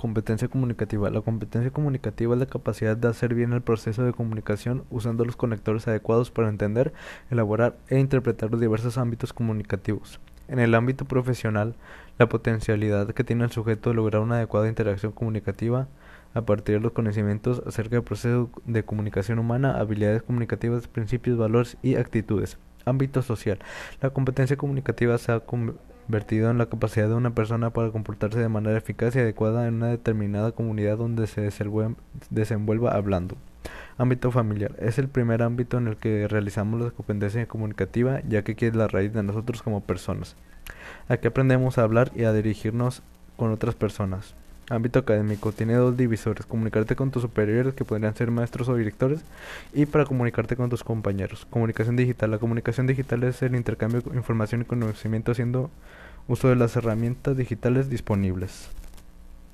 Competencia comunicativa. La competencia comunicativa es la capacidad de hacer bien el proceso de comunicación usando los conectores adecuados para entender, elaborar e interpretar los diversos ámbitos comunicativos. En el ámbito profesional, la potencialidad que tiene el sujeto de lograr una adecuada interacción comunicativa a partir de los conocimientos acerca del proceso de comunicación humana, habilidades comunicativas, principios, valores y actitudes. Ámbito social. La competencia comunicativa se ha vertido en la capacidad de una persona para comportarse de manera eficaz y adecuada en una determinada comunidad donde se desenvuelva hablando. Ámbito familiar. Es el primer ámbito en el que realizamos la competencia comunicativa, ya que aquí es la raíz de nosotros como personas. Aquí aprendemos a hablar y a dirigirnos con otras personas. Ámbito académico. Tiene dos divisores. Comunicarte con tus superiores, que podrían ser maestros o directores, y para comunicarte con tus compañeros. Comunicación digital. La comunicación digital es el intercambio de información y conocimiento haciendo uso de las herramientas digitales disponibles.